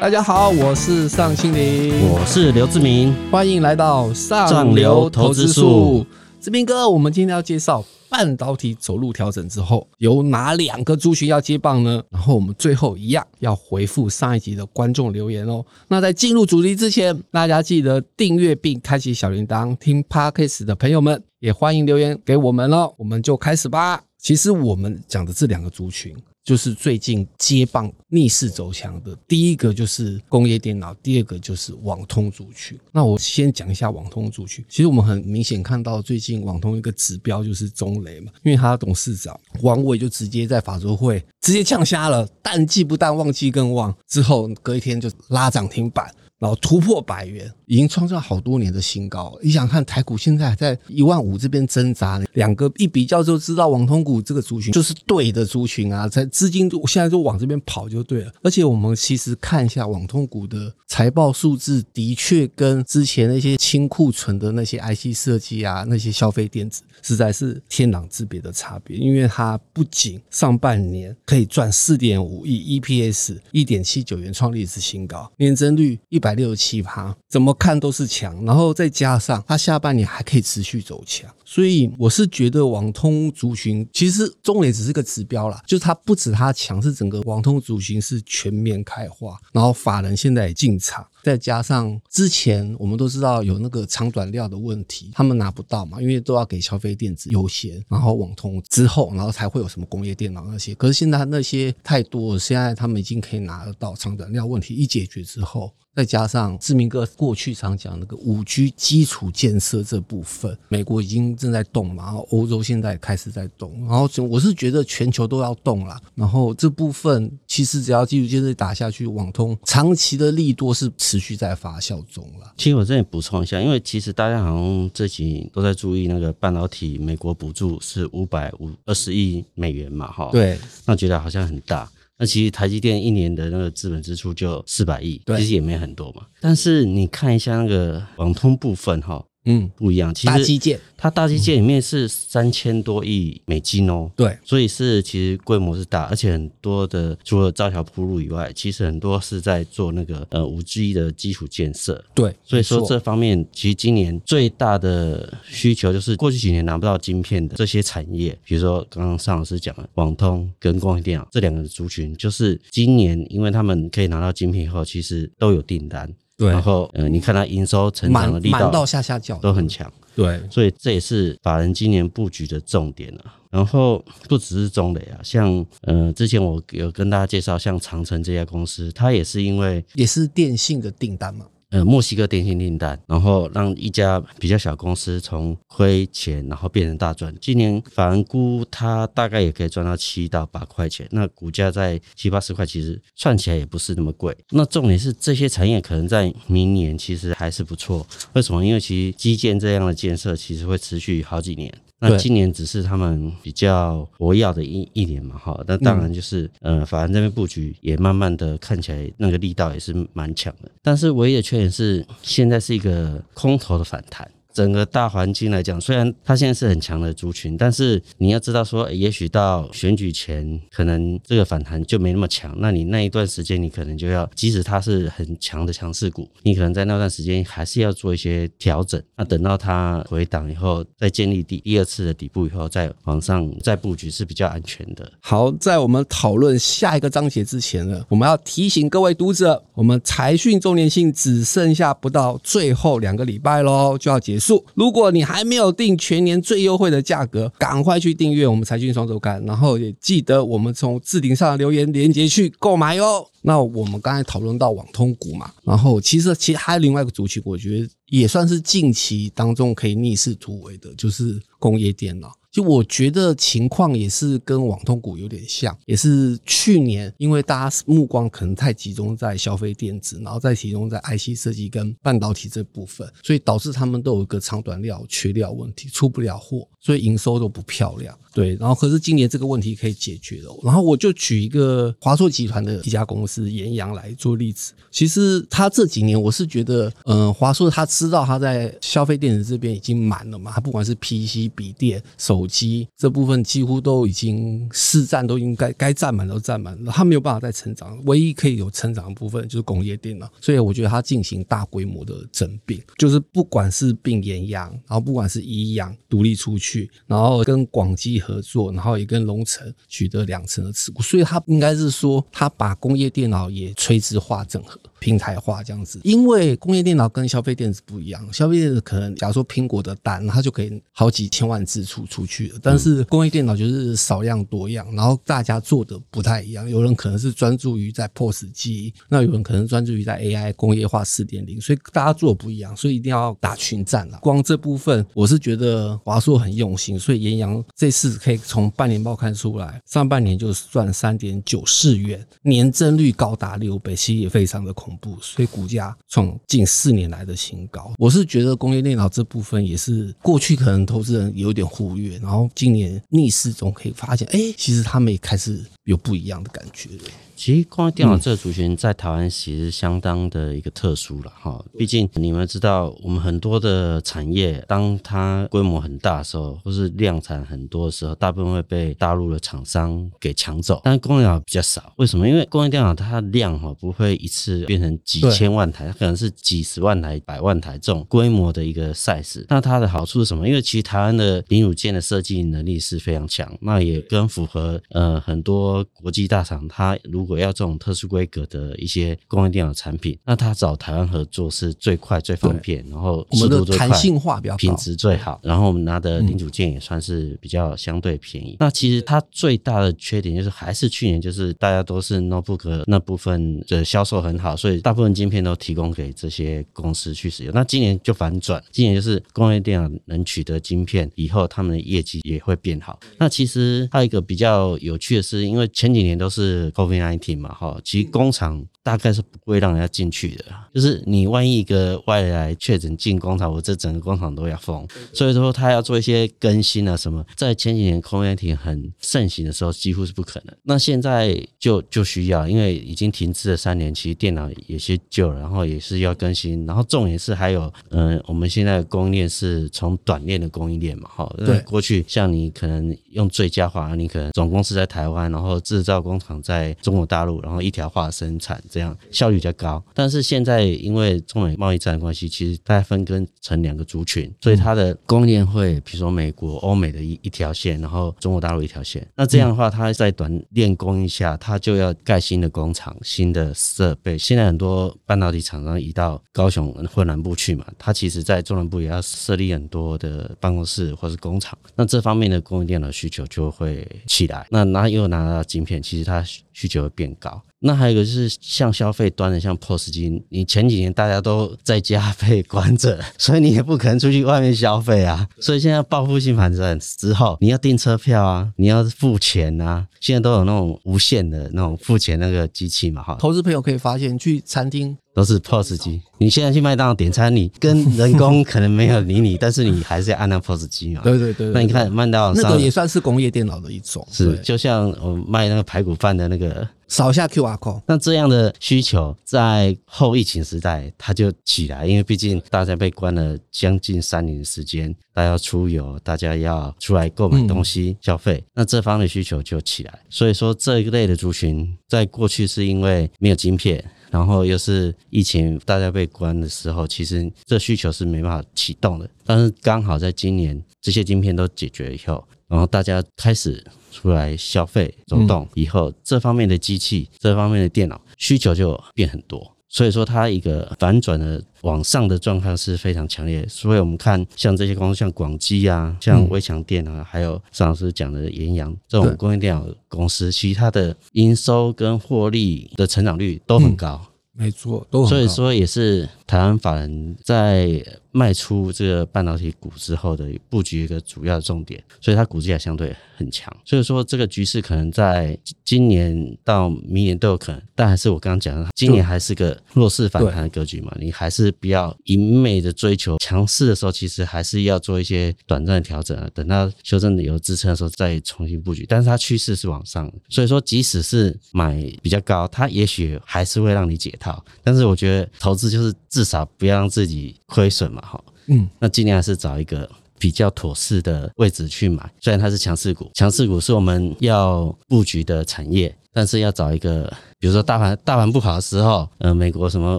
大家好，我是尚青林，我是刘志明，欢迎来到上流投资术。志明哥，我们今天要介绍半导体走路调整之后，有哪两个族群要接棒呢？然后我们最后一样要回复上一集的观众留言哦。那在进入主题之前，大家记得订阅并开启小铃铛，听 Podcast 的朋友们也欢迎留言给我们哦。我们就开始吧。其实我们讲的这两个族群。就是最近接棒逆势走强的，第一个就是工业电脑，第二个就是网通族群。那我先讲一下网通族群。其实我们很明显看到，最近网通一个指标就是中雷嘛，因为他董事长王伟就直接在法租会直接呛瞎了，淡季不淡，旺季更旺。之后隔一天就拉涨停板。然后突破百元，已经创造好多年的新高。你想看台股现在在一万五这边挣扎，两个一比较就知道网通股这个族群就是对的族群啊，在资金现在就往这边跑就对了。而且我们其实看一下网通股的财报数字，的确跟之前那些清库存的那些 IC 设计啊，那些消费电子，实在是天壤之别的差别。因为它不仅上半年可以赚四点五亿，EPS 一点七九元创历史新高，年增率一百。百六七趴，怎么看都是强，然后再加上它下半年还可以持续走强，所以我是觉得网通族群其实中磊只是个指标啦，就是它不止它强，是整个网通族群是全面开花，然后法人现在也进场，再加上之前我们都知道有那个长短料的问题，他们拿不到嘛，因为都要给消费电子优先，然后网通之后，然后才会有什么工业电脑那些，可是现在那些太多了，现在他们已经可以拿得到长短料问题一解决之后。再加上志明哥过去常讲那个五 G 基础建设这部分，美国已经正在动嘛，然后欧洲现在也开始在动，然后我是觉得全球都要动啦。然后这部分其实只要基础建设打下去，网通长期的利多是持续在发酵中了。其实我这里补充一下，因为其实大家好像最近都在注意那个半导体，美国补助是五百五二十亿美元嘛，哈，对，那觉得好像很大。那其实台积电一年的那个资本支出就四百亿，其实也没很多嘛。但是你看一下那个网通部分哈。嗯，不一样。其实大基建，它大基建里面是三千多亿美金哦。对，所以是其实规模是大，而且很多的除了造桥铺路以外，其实很多是在做那个呃五 G 的基础建设。对，所以说这方面其实今年最大的需求就是过去几年拿不到晶片的这些产业，比如说刚刚尚老师讲的网通跟工业电脑这两个族群，就是今年因为他们可以拿到晶片以后，其实都有订单。对，然后，呃，你看它营收成长的力道到下下角都很强，对，所以这也是法人今年布局的重点啊。然后不只是中磊啊，像，呃，之前我有跟大家介绍，像长城这家公司，它也是因为也是电信的订单嘛。呃，墨西哥电信订单，然后让一家比较小公司从亏钱，然后变成大赚。今年法人估它大概也可以赚到七到八块钱，那股价在七八十块，其实算起来也不是那么贵。那重点是这些产业可能在明年其实还是不错。为什么？因为其实基建这样的建设其实会持续好几年。那今年只是他们比较活跃的一一年嘛，哈，那当然就是，呃，法兰这边布局也慢慢的看起来那个力道也是蛮强的，但是唯一的缺点是现在是一个空头的反弹。整个大环境来讲，虽然它现在是很强的族群，但是你要知道说，也许到选举前，可能这个反弹就没那么强。那你那一段时间，你可能就要，即使它是很强的强势股，你可能在那段时间还是要做一些调整。那等到它回档以后，再建立第第二次的底部以后，再往上再布局是比较安全的。好，在我们讨论下一个章节之前呢，我们要提醒各位读者，我们财讯周年庆只剩下不到最后两个礼拜喽，就要结数。如果你还没有订全年最优惠的价格，赶快去订阅我们财讯双周刊，然后也记得我们从置顶上的留言连接去购买哟。那我们刚才讨论到网通股嘛，然后其实其实还有另外一个主题，我觉得也算是近期当中可以逆势突围的，就是工业电脑。就我觉得情况也是跟网通股有点像，也是去年因为大家目光可能太集中在消费电子，然后再集中在 IC 设计跟半导体这部分，所以导致他们都有一个长短料缺料问题，出不了货，所以营收都不漂亮。对，然后可是今年这个问题可以解决了。然后我就举一个华硕集团的一家公司延阳来做例子。其实他这几年我是觉得，嗯，华硕他知道他在消费电子这边已经满了嘛，他不管是 PC、笔电、手手机这部分几乎都已经市占都应该该占满都占满了，它没有办法再成长。唯一可以有成长的部分就是工业电脑，所以我觉得它进行大规模的整并，就是不管是并研阳，然后不管是宜阳独立出去，然后跟广基合作，然后也跟龙城取得两成的持股，所以它应该是说它把工业电脑也垂直化整合。平台化这样子，因为工业电脑跟消费电子不一样，消费电子可能假如说苹果的单，它就可以好几千万支出出去了，但是工业电脑就是少量多样，然后大家做的不太一样，有人可能是专注于在 POS 机，那有人可能专注于在 AI 工业化四点零，所以大家做的不一样，所以一定要打群战了。光这部分，我是觉得华硕很用心，所以研阳这次可以从半年报看出来，上半年就赚三点九四元，年增率高达六倍，其实也非常的恐。恐怖，所以股价创近四年来的新高。我是觉得工业电脑这部分也是过去可能投资人有点忽略，然后今年逆势中可以发现，哎，其实他们也开始有不一样的感觉。其实工业电脑这个族群在台湾其实相当的一个特殊了哈，毕竟你们知道，我们很多的产业，当它规模很大的时候，或是量产很多的时候，大部分会被大陆的厂商给抢走。但是工业电脑比较少，为什么？因为工业电脑它的量哈不会一次变成几千万台，它可能是几十万台、百万台这种规模的一个 size。那它的好处是什么？因为其实台湾的零组件的设计能力是非常强，那也更符合呃很多国际大厂，它如果要这种特殊规格的一些工业电脑产品，那它找台湾合作是最快、最方便，然后速度最快，弹性化比较，品质最好，然后我们拿的零组件也算是比较相对便宜。嗯、那其实它最大的缺点就是还是去年就是大家都是 notebook 那部分的销售很好，所以大部分晶片都提供给这些公司去使用。那今年就反转，今年就是工业电脑能取得晶片以后，他们的业绩也会变好。那其实还有一个比较有趣的是，因为前几年都是 COVID-19 嘛。哈，其实工厂大概是不会让人家进去的，就是你万一一个外来确诊进工厂，我这整个工厂都要封。所以说他要做一些更新啊什么，在前几年 COVID 很盛行的时候，几乎是不可能。那现在就就需要，因为已经停滞了三年，其实电脑有些旧了，然后也是要更新。然后重点是还有，嗯、呃，我们现在的供应链是从短链的供应链嘛，哈，对，过去像你可能用最佳化，你可能总公司在台湾，然后制造工厂在中国大陆，然后一条化生产，这样效率比较高。但是现在因为中美贸易战关系，其实大概分割成两个族群，所以它的供应链会，比如说美国、欧美的一一条线，然后中国大陆一条线。那这样的话，它在短链供应下，它就要盖新的工厂、新的设备。现在很多半导体厂商移到高雄或南部去嘛，它其实在中南部也要设立很多的办公室或是工厂。那这方面的工业电脑需求就会起来。那拿又拿到晶片，其实它需求会变高。那还有一个就是像消费端的，像 POS 机，你前几年大家都在家被关着，所以你也不可能出去外面消费啊。所以现在报复性反转之后，你要订车票啊，你要付钱啊，现在都有那种无线的那种付钱那个机器嘛，哈。投资朋友可以发现，去餐厅都是 POS 机。你现在去麦当劳点餐，你跟人工可能没有理你，但是你还是要按那 POS 机嘛。对对对，对。那你看麦当劳那个也算是工业电脑的一种，是就像我卖那个排骨饭的那个。扫一下 QR code，那这样的需求在后疫情时代它就起来，因为毕竟大家被关了将近三年的时间，大家要出游，大家要出来购买东西消费，那这方的需求就起来。所以说这一类的族群，在过去是因为没有晶片，然后又是疫情大家被关的时候，其实这需求是没办法启动的。但是刚好在今年这些晶片都解决以后，然后大家开始。出来消费走动以后，这方面的机器、这方面的电脑需求就变很多，所以说它一个反转的往上的状况是非常强烈。所以我们看像这些公司，像广基啊，像微强电啊，还有尚老师讲的研阳这种工业电脑公司，其他的营收跟获利的成长率都很高。没错，都所以说也是台湾法人在。卖出这个半导体股之后的布局一个主要的重点，所以它股价相对很强。所以说这个局势可能在今年到明年都有可能，但还是我刚刚讲的，今年还是个弱势反弹的格局嘛。你还是不要一味的追求强势的时候，其实还是要做一些短暂的调整啊。等到修正有支撑的时候再重新布局。但是它趋势是往上，所以说即使是买比较高，它也许还是会让你解套。但是我觉得投资就是自至少不要让自己亏损嘛。哈，嗯，那尽量还是找一个比较妥适的位置去买。虽然它是强势股，强势股是我们要布局的产业，但是要找一个，比如说大盘大盘不好的时候，呃，美国什么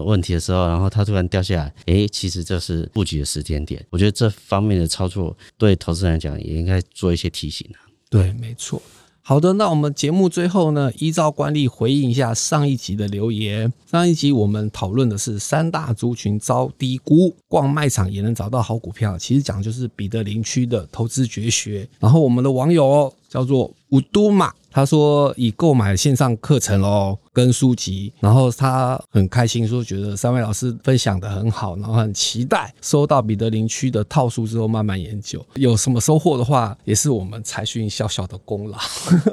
问题的时候，然后它突然掉下来，诶，其实这是布局的时间点。我觉得这方面的操作对投资人来讲也应该做一些提醒啊。对，没错。好的，那我们节目最后呢，依照惯例回应一下上一集的留言。上一集我们讨论的是三大族群遭低估，逛卖场也能找到好股票。其实讲就是彼得林区的投资绝学。然后我们的网友，叫做五都嘛。他说已购买线上课程哦，跟书籍，然后他很开心，说觉得三位老师分享的很好，然后很期待收到彼得林区的套书之后慢慢研究，有什么收获的话，也是我们财讯小小的功劳。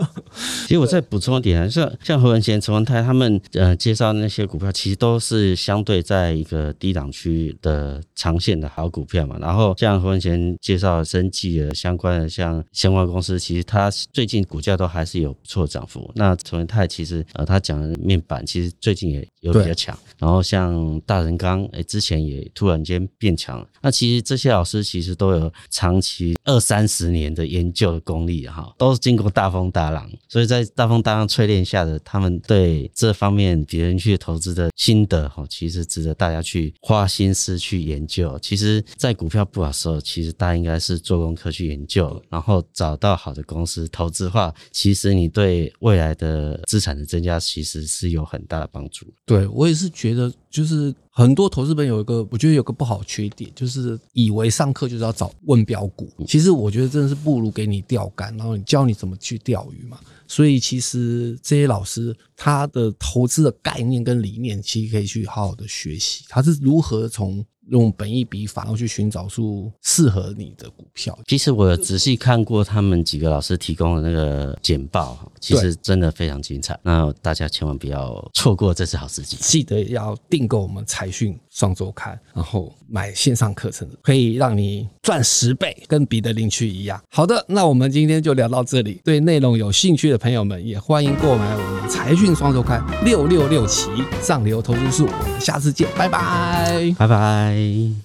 其实我再补充一点，像像何文贤、陈文泰他们呃介绍那些股票，其实都是相对在一个低档区的长线的好股票嘛。然后像何文贤介绍生技的相关的像相关公司，其实他最近股价都还是有。不错的涨幅。那陈文泰其实呃，他讲的面板其实最近也有比较强。然后像大仁钢，哎，之前也突然间变强。那其实这些老师其实都有长期二三十年的研究的功力哈，都是经过大风大浪。所以在大风大浪淬炼下的，他们对这方面别人去投资的心得哈，其实值得大家去花心思去研究。其实，在股票不好的时候，其实大家应该是做功课去研究，然后找到好的公司投资的话，其实。你对未来的资产的增加其实是有很大的帮助。对，我也是觉得，就是很多投资本有一个，我觉得有个不好缺点，就是以为上课就是要找问标股。其实我觉得真的是不如给你钓竿，然后你教你怎么去钓鱼嘛。所以其实这些老师他的投资的概念跟理念，其实可以去好好的学习，他是如何从。用本益比法，然后去寻找出适合你的股票。其实我有仔细看过他们几个老师提供的那个简报，其实真的非常精彩。那大家千万不要错过这次好时机，记得要订购我们财讯双周刊，然后买线上课程，可以让你赚十倍，跟彼得林区一样。好的，那我们今天就聊到这里。对内容有兴趣的朋友们，也欢迎购买我们财讯双周刊六六六期上流投资术。我们下次见，拜拜，拜拜。